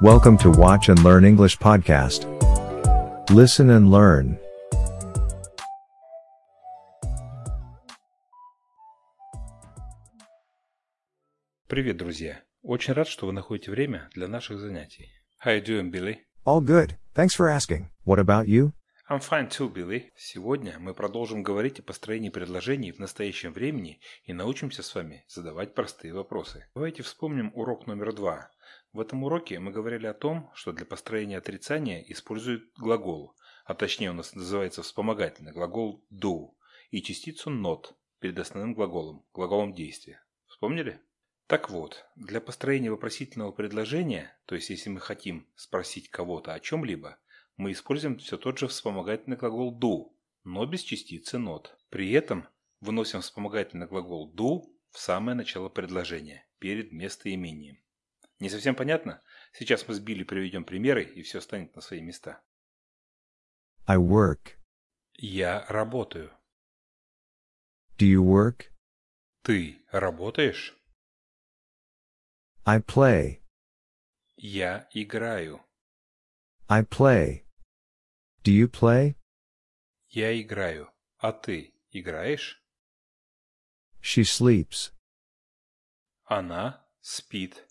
Welcome to Watch and Learn English podcast. Listen and learn. Привет, друзья! Очень рад, что вы находите время для наших занятий. How you doing, Billy? All good. Thanks for asking. What about you? I'm fine too, Billy. Сегодня мы продолжим говорить о построении предложений в настоящем времени и научимся с вами задавать простые вопросы. Давайте вспомним урок номер два. В этом уроке мы говорили о том, что для построения отрицания используют глагол, а точнее у нас называется вспомогательный глагол do и частицу not перед основным глаголом, глаголом действия. Вспомнили? Так вот, для построения вопросительного предложения, то есть если мы хотим спросить кого-то о чем-либо, мы используем все тот же вспомогательный глагол do, но без частицы not. При этом выносим вспомогательный глагол do в самое начало предложения, перед местоимением. Не совсем понятно? Сейчас мы с Билли приведем примеры, и все станет на свои места. I work. Я работаю. Do you work? Ты работаешь? I play. Я играю. I play. Do you play? Я играю. А ты играешь? She sleeps. Она спит.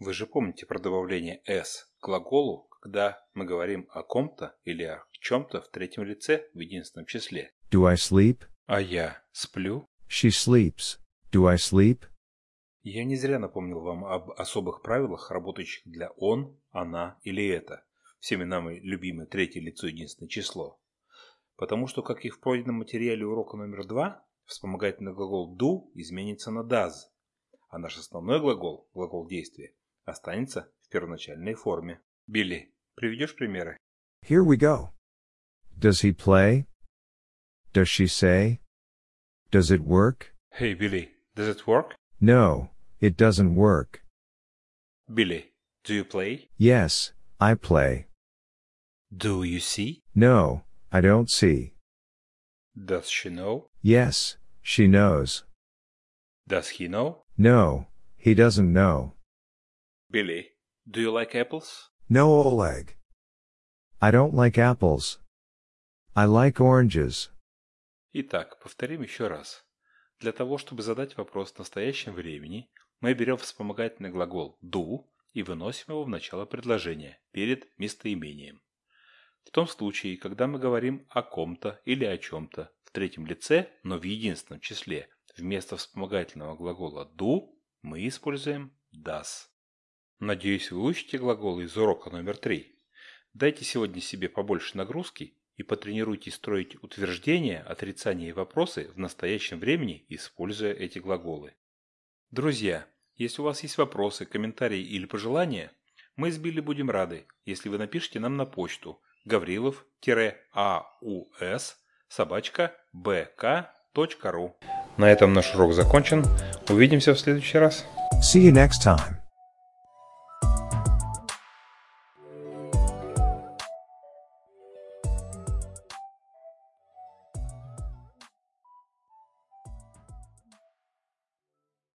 Вы же помните про добавление «s» к глаголу, когда мы говорим о ком-то или о чем-то в третьем лице в единственном числе. Do I sleep? А я сплю? She sleeps. Do I sleep? Я не зря напомнил вам об особых правилах, работающих для «он», «она» или «это». Всеми нами любимое третье лицо единственное число. Потому что, как и в пройденном материале урока номер два, вспомогательный глагол do изменится на does, а наш основной глагол, глагол действия, останется в первоначальной форме. Билли, приведешь примеры? Here we go. Does he play? Does she say? Does it work? Hey, Billy, does it work? No, it doesn't work. Billy, do you play? Yes, I play. Do you see? No, I don't see. Does she know? Yes, she knows. Does he know? No, he doesn't know. Billy, do you like apples? No, Oleg. I don't like apples. I like oranges. Итак, повторим еще раз. Для того, чтобы задать вопрос в настоящем времени, мы берем вспомогательный глагол do и выносим его в начало предложения, перед местоимением. В том случае, когда мы говорим о ком-то или о чем-то в третьем лице, но в единственном числе, вместо вспомогательного глагола do мы используем does. Надеюсь, вы учите глаголы из урока номер три. Дайте сегодня себе побольше нагрузки и потренируйтесь строить утверждения, отрицания и вопросы в настоящем времени, используя эти глаголы. Друзья, если у вас есть вопросы, комментарии или пожелания, мы с Билли будем рады, если вы напишите нам на почту gavrilov-aus собачка bk.ru На этом наш урок закончен. Увидимся в следующий раз. See you next time.